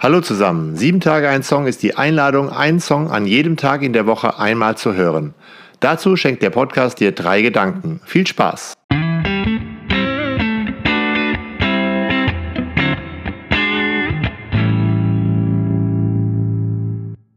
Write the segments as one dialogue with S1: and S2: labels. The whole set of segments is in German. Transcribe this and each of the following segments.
S1: Hallo zusammen. Sieben Tage ein Song ist die Einladung, einen Song an jedem Tag in der Woche einmal zu hören. Dazu schenkt der Podcast dir drei Gedanken. Viel Spaß!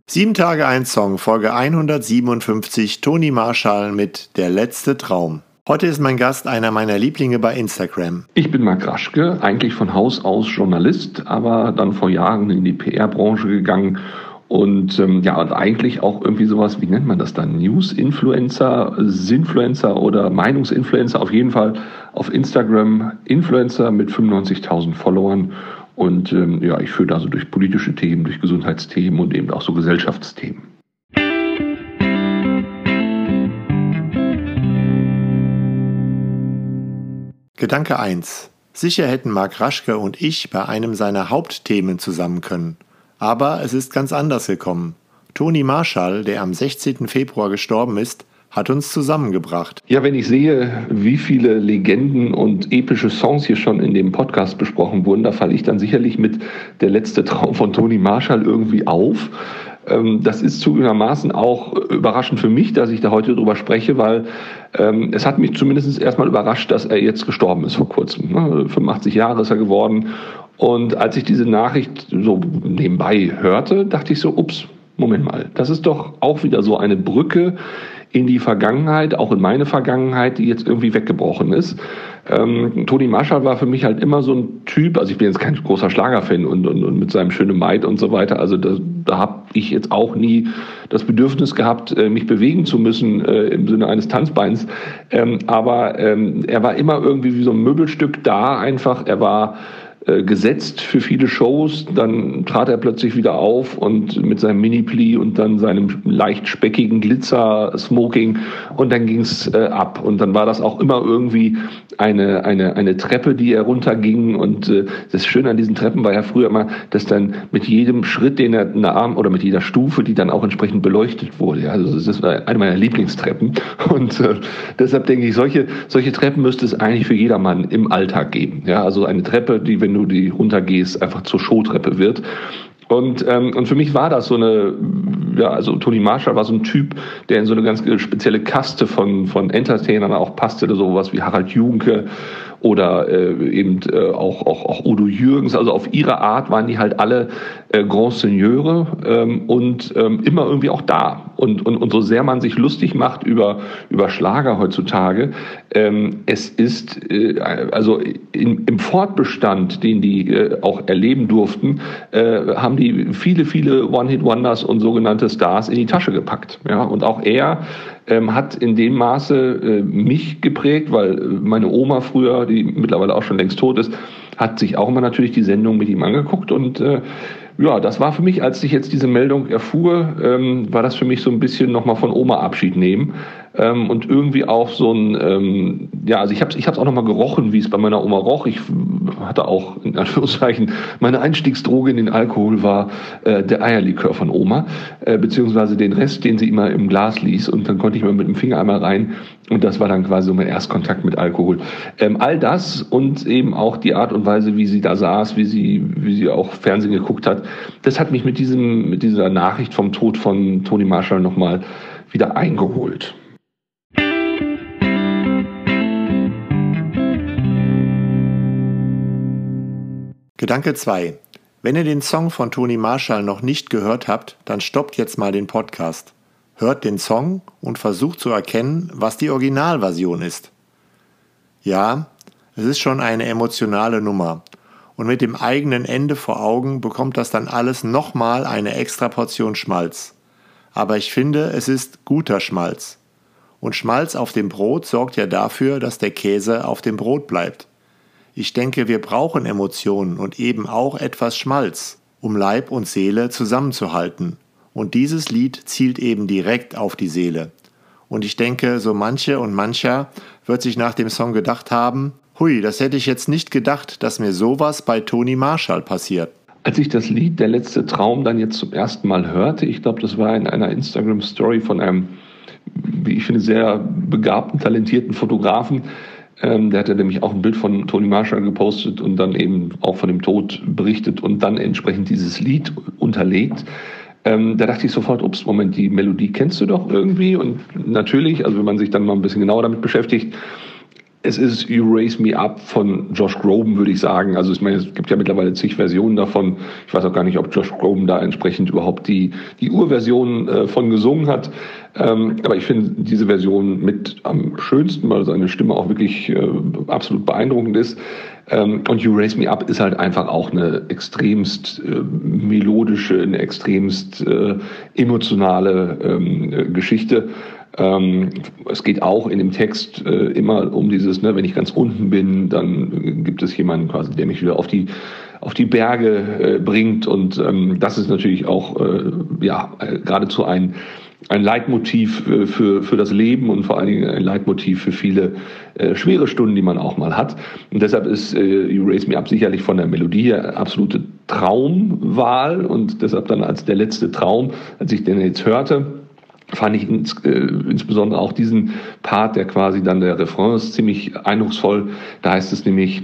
S1: Sieben Tage ein Song, Folge 157, Toni Marschall mit Der letzte Traum. Heute ist mein Gast einer meiner Lieblinge bei Instagram.
S2: Ich bin Marc Raschke, eigentlich von Haus aus Journalist, aber dann vor Jahren in die PR-Branche gegangen und ähm, ja, und eigentlich auch irgendwie sowas, wie nennt man das dann? News-Influencer, Sinfluencer oder Meinungsinfluencer, auf jeden Fall auf Instagram Influencer mit 95.000 Followern. Und ähm, ja, ich führe da so durch politische Themen, durch Gesundheitsthemen und eben auch so Gesellschaftsthemen.
S1: Gedanke 1. Sicher hätten Marc Raschke und ich bei einem seiner Hauptthemen zusammen können. Aber es ist ganz anders gekommen. Toni Marschall, der am 16. Februar gestorben ist, hat uns zusammengebracht.
S2: Ja, wenn ich sehe, wie viele Legenden und epische Songs hier schon in dem Podcast besprochen wurden, da falle ich dann sicherlich mit Der letzte Traum von Toni Marschall irgendwie auf. Ähm, das ist zugegebenermaßen auch überraschend für mich, dass ich da heute drüber spreche, weil ähm, es hat mich zumindest erstmal überrascht, dass er jetzt gestorben ist vor kurzem. 85 ne? Jahre ist er geworden. Und als ich diese Nachricht so nebenbei hörte, dachte ich so, ups, Moment mal, das ist doch auch wieder so eine Brücke in die Vergangenheit, auch in meine Vergangenheit, die jetzt irgendwie weggebrochen ist. Ähm, Toni Marshall war für mich halt immer so ein Typ, also ich bin jetzt kein großer Schlagerfan und, und, und mit seinem schönen Maid und so weiter, also da, da habe ich jetzt auch nie das Bedürfnis gehabt, äh, mich bewegen zu müssen äh, im Sinne eines Tanzbeins. Ähm, aber ähm, er war immer irgendwie wie so ein Möbelstück da einfach. Er war gesetzt für viele Shows. Dann trat er plötzlich wieder auf und mit seinem Mini-Pli und dann seinem leicht speckigen Glitzer-Smoking und dann ging's äh, ab. Und dann war das auch immer irgendwie eine, eine, eine Treppe, die er runterging. Und äh, das Schöne an diesen Treppen war ja früher immer, dass dann mit jedem Schritt, den er nahm oder mit jeder Stufe, die dann auch entsprechend beleuchtet wurde. Also das war eine meiner Lieblingstreppen. Und äh, deshalb denke ich, solche, solche Treppen müsste es eigentlich für jedermann im Alltag geben. Ja, also eine Treppe, die, wenn wenn du die runtergehst, einfach zur Showtreppe wird. Und, ähm, und für mich war das so eine, ja, also Tony Marshall war so ein Typ, der in so eine ganz spezielle Kaste von, von Entertainern auch passte, sowas wie Harald Junke oder äh, eben äh, auch, auch, auch Udo Jürgens. Also auf ihre Art waren die halt alle äh, Grand Seigneur ähm, und ähm, immer irgendwie auch da. Und, und, und so sehr man sich lustig macht über, über Schlager heutzutage, ähm, es ist äh, also in, im Fortbestand, den die äh, auch erleben durften, äh, haben die viele, viele One-Hit-Wonders und sogenannte Stars in die Tasche gepackt. Ja? Und auch er ähm, hat in dem Maße äh, mich geprägt, weil äh, meine Oma früher, die mittlerweile auch schon längst tot ist, hat sich auch immer natürlich die Sendung mit ihm angeguckt und äh, ja, das war für mich, als ich jetzt diese Meldung erfuhr, ähm, war das für mich so ein bisschen nochmal von Oma Abschied nehmen ähm, und irgendwie auch so ein, ähm, ja, also ich habe es ich hab's auch nochmal gerochen, wie es bei meiner Oma roch. Ich hatte auch, in Anführungszeichen, meine Einstiegsdroge in den Alkohol war äh, der Eierlikör von Oma, äh, beziehungsweise den Rest, den sie immer im Glas ließ und dann konnte ich mal mit dem Finger einmal rein und das war dann quasi so mein Erstkontakt mit Alkohol. Ähm, all das und eben auch die Art und Weise, wie sie da saß, wie sie, wie sie auch Fernsehen geguckt hat, das hat mich mit diesem, mit dieser Nachricht vom Tod von Toni Marshall nochmal wieder eingeholt.
S1: Gedanke 2. Wenn ihr den Song von Toni Marshall noch nicht gehört habt, dann stoppt jetzt mal den Podcast. Hört den Song und versucht zu erkennen, was die Originalversion ist. Ja, es ist schon eine emotionale Nummer. Und mit dem eigenen Ende vor Augen bekommt das dann alles nochmal eine extra Portion Schmalz. Aber ich finde, es ist guter Schmalz. Und Schmalz auf dem Brot sorgt ja dafür, dass der Käse auf dem Brot bleibt. Ich denke, wir brauchen Emotionen und eben auch etwas Schmalz, um Leib und Seele zusammenzuhalten. Und dieses Lied zielt eben direkt auf die Seele. Und ich denke, so manche und mancher wird sich nach dem Song gedacht haben, hui, das hätte ich jetzt nicht gedacht, dass mir sowas bei Toni Marshall passiert.
S2: Als ich das Lied Der letzte Traum dann jetzt zum ersten Mal hörte, ich glaube, das war in einer Instagram-Story von einem, wie ich finde, sehr begabten, talentierten Fotografen, Ähm, der hatte nämlich auch ein Bild von Tony Marshall gepostet und dann eben auch von dem Tod berichtet und dann entsprechend dieses Lied unterlegt. Ähm, da dachte ich sofort, ups, Moment, die Melodie kennst du doch irgendwie. Und natürlich, also wenn man sich dann mal ein bisschen genauer damit beschäftigt, es ist You Raise Me Up von Josh Groban, würde ich sagen. Also ich meine, es gibt ja mittlerweile zig Versionen davon. Ich weiß auch gar nicht, ob Josh Groban da entsprechend überhaupt die, die Urversion äh, von gesungen hat. Ähm, aber ich finde diese Version mit am schönsten, weil seine Stimme auch wirklich äh, absolut beeindruckend ist. Ähm, und You Raise Me Up ist halt einfach auch eine extremst äh, melodische, eine extremst äh, emotionale ähm, Geschichte. Ähm, es geht auch in dem Text äh, immer um dieses, ne, wenn ich ganz unten bin, dann gibt es jemanden quasi, der mich wieder auf die auf die Berge äh, bringt und ähm, das ist natürlich auch äh, ja äh, geradezu ein ein Leitmotiv äh, für, für das Leben und vor allen Dingen ein Leitmotiv für viele äh, schwere Stunden, die man auch mal hat. Und deshalb ist äh, You Raise Me Up sicherlich von der Melodie her absolute Traumwahl und deshalb dann als der letzte Traum, als ich den jetzt hörte, fand ich ins, äh, insbesondere auch diesen Part, der quasi dann der Refrain ist, ziemlich eindrucksvoll. Da heißt es nämlich,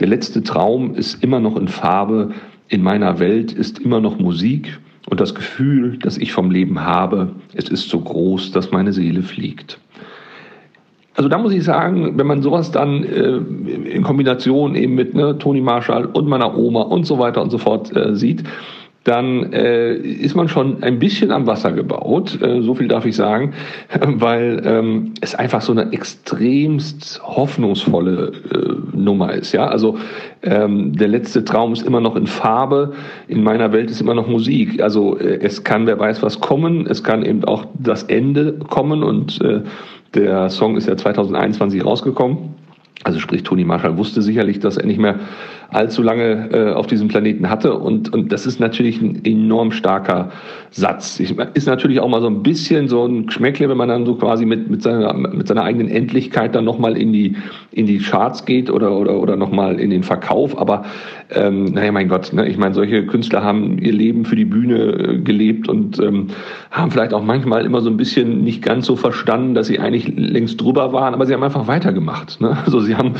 S2: der letzte Traum ist immer noch in Farbe, in meiner Welt ist immer noch Musik und das Gefühl, das ich vom Leben habe, es ist so groß, dass meine Seele fliegt. Also da muss ich sagen, wenn man sowas dann äh, in Kombination eben mit ne, Toni Marshall und meiner Oma und so weiter und so fort äh, sieht, dann äh, ist man schon ein bisschen am Wasser gebaut, äh, so viel darf ich sagen, weil ähm, es einfach so eine extremst hoffnungsvolle äh, Nummer ist. Ja, also ähm, der letzte Traum ist immer noch in Farbe, in meiner Welt ist immer noch Musik. Also äh, es kann, wer weiß was kommen, es kann eben auch das Ende kommen und äh, der Song ist ja 2021 rausgekommen. Also sprich, Toni Marshall wusste sicherlich, dass er nicht mehr allzu lange äh, auf diesem Planeten hatte. Und, und das ist natürlich ein enorm starker Satz. Ich, ist natürlich auch mal so ein bisschen so ein Geschmäckle, wenn man dann so quasi mit, mit, seiner, mit seiner eigenen Endlichkeit dann nochmal in die, in die Charts geht oder, oder, oder nochmal in den Verkauf. Aber ähm, naja, mein Gott, ne? ich meine, solche Künstler haben ihr Leben für die Bühne äh, gelebt und ähm, haben vielleicht auch manchmal immer so ein bisschen nicht ganz so verstanden, dass sie eigentlich längst drüber waren, aber sie haben einfach weitergemacht. Ne? Also sie haben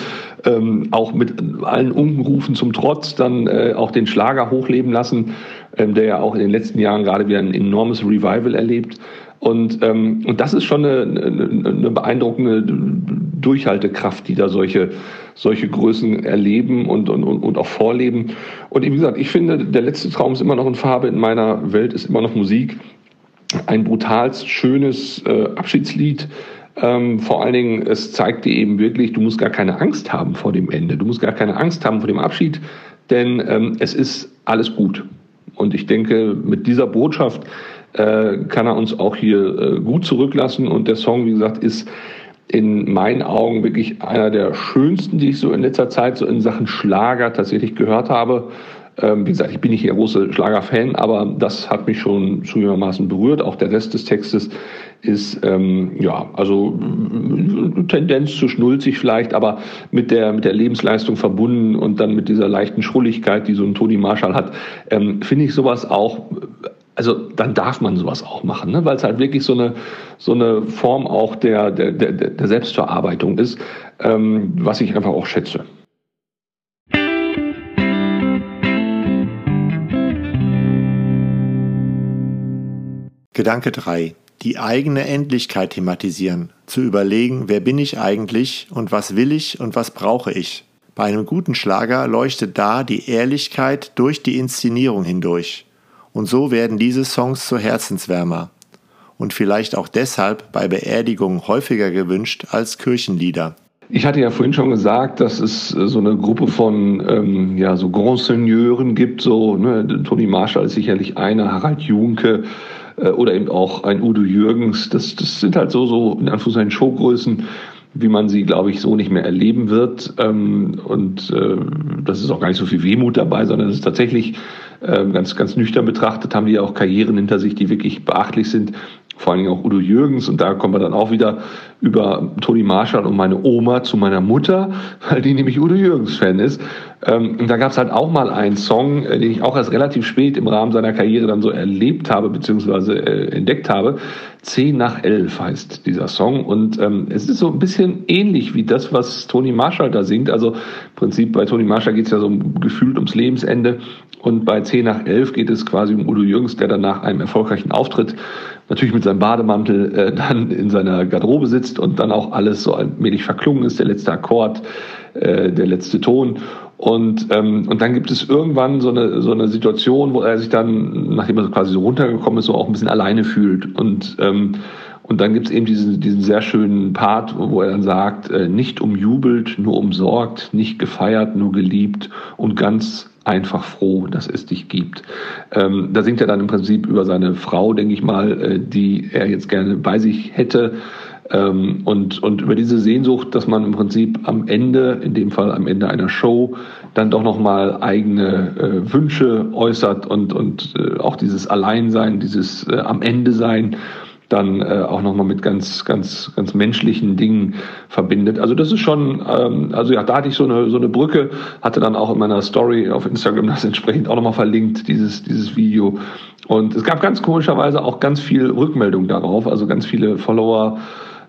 S2: ähm, auch mit allen Unkenrufen zum Trotz dann äh, auch den Schlager hochleben lassen, ähm, der ja auch in den letzten Jahren gerade wieder ein enormes Revival erlebt. Und, ähm, und das ist schon eine, eine, eine beeindruckende Durchhaltekraft, die da solche, solche Größen erleben und, und, und auch vorleben. Und wie gesagt, ich finde, der letzte Traum ist immer noch in Farbe, in meiner Welt ist immer noch Musik. Ein brutalst schönes äh, Abschiedslied, ähm, vor allen Dingen, es zeigt dir eben wirklich, du musst gar keine Angst haben vor dem Ende. Du musst gar keine Angst haben vor dem Abschied, denn ähm, es ist alles gut. Und ich denke, mit dieser Botschaft äh, kann er uns auch hier äh, gut zurücklassen. Und der Song, wie gesagt, ist in meinen Augen wirklich einer der schönsten, die ich so in letzter Zeit so in Sachen Schlager tatsächlich gehört habe. Ähm, wie gesagt, ich bin nicht der große Schlager-Fan, aber das hat mich schon zugegebenermaßen berührt. Auch der Rest des Textes ist, ähm, ja, also Tendenz zu schnulzig vielleicht, aber mit der, mit der Lebensleistung verbunden und dann mit dieser leichten Schrulligkeit, die so ein Toni Marshall hat, ähm, finde ich sowas auch also dann darf man sowas auch machen, ne? weil es halt wirklich so eine, so eine Form auch der, der, der, der Selbstverarbeitung ist, ähm, was ich einfach auch schätze.
S1: Gedanke 3. Die eigene Endlichkeit thematisieren. Zu überlegen, wer bin ich eigentlich und was will ich und was brauche ich. Bei einem guten Schlager leuchtet da die Ehrlichkeit durch die Inszenierung hindurch. Und so werden diese Songs zur Herzenswärmer. Und vielleicht auch deshalb bei Beerdigungen häufiger gewünscht als Kirchenlieder.
S2: Ich hatte ja vorhin schon gesagt, dass es so eine Gruppe von ähm, ja, so Grand Seigneuren gibt. So, ne, Toni Marshall ist sicherlich einer, Harald Junke, äh, oder eben auch ein Udo Jürgens. Das, das sind halt so, so in Anführungszeichen Showgrößen, wie man sie, glaube ich, so nicht mehr erleben wird. Ähm, und äh, das ist auch gar nicht so viel Wehmut dabei, sondern es ist tatsächlich äh, ganz, ganz nüchtern betrachtet, haben die ja auch Karrieren hinter sich, die wirklich beachtlich sind. Vor allen Dingen auch Udo Jürgens. Und da kommen wir dann auch wieder über Toni Marshall und meine Oma zu meiner Mutter, weil die nämlich Udo Jürgens Fan ist. Ähm, und da gab es halt auch mal einen Song, äh, den ich auch erst relativ spät im Rahmen seiner Karriere dann so erlebt habe, beziehungsweise äh, entdeckt habe. 10 nach 11 heißt dieser Song. Und ähm, es ist so ein bisschen ähnlich wie das, was Toni Marshall da singt. Also im Prinzip bei Toni Marshall geht es ja so gefühlt ums Lebensende. Und bei 10 nach 11 geht es quasi um Udo Jürgens, der dann nach einem erfolgreichen Auftritt natürlich mit seinem Bademantel äh, dann in seiner Garderobe sitzt und dann auch alles so allmählich verklungen ist, der letzte Akkord, äh, der letzte Ton. Und, ähm, und dann gibt es irgendwann so eine, so eine Situation, wo er sich dann, nachdem er so quasi so runtergekommen ist, so auch ein bisschen alleine fühlt. Und, ähm, und dann gibt es eben diesen, diesen sehr schönen Part, wo er dann sagt, äh, nicht umjubelt, nur umsorgt, nicht gefeiert, nur geliebt und ganz einfach froh, dass es dich gibt. Ähm, da singt er dann im Prinzip über seine Frau, denke ich mal, äh, die er jetzt gerne bei sich hätte. Ähm, und, und über diese Sehnsucht, dass man im Prinzip am Ende, in dem Fall am Ende einer Show, dann doch nochmal eigene äh, Wünsche äußert und, und äh, auch dieses Alleinsein, dieses äh, am Ende sein, dann äh, auch nochmal mit ganz, ganz, ganz menschlichen Dingen verbindet. Also das ist schon, ähm, also ja, da hatte ich so eine, so eine Brücke, hatte dann auch in meiner Story auf Instagram das entsprechend auch nochmal verlinkt, dieses, dieses Video. Und es gab ganz komischerweise auch ganz viel Rückmeldung darauf, also ganz viele Follower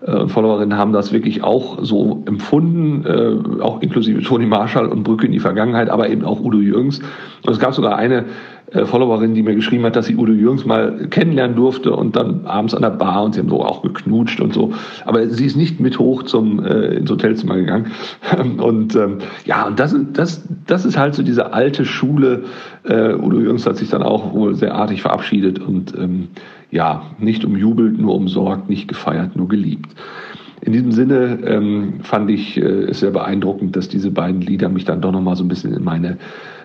S2: äh, Followerinnen haben das wirklich auch so empfunden, äh, auch inklusive Toni Marshall und Brücke in die Vergangenheit, aber eben auch Udo Jürgens. Und es gab sogar eine äh, Followerin, die mir geschrieben hat, dass sie Udo Jürgens mal kennenlernen durfte und dann abends an der Bar und sie haben so auch geknutscht und so. Aber sie ist nicht mit hoch zum äh, ins Hotelzimmer gegangen. und ähm, ja, und das, das, das ist halt so diese alte Schule. Äh, Udo Jürgens hat sich dann auch wohl sehr artig verabschiedet und ähm, ja, nicht umjubelt, nur umsorgt, nicht gefeiert, nur geliebt. In diesem Sinne ähm, fand ich äh, es sehr beeindruckend, dass diese beiden Lieder mich dann doch nochmal so ein bisschen in meine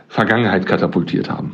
S2: Vergangenheit katapultiert haben.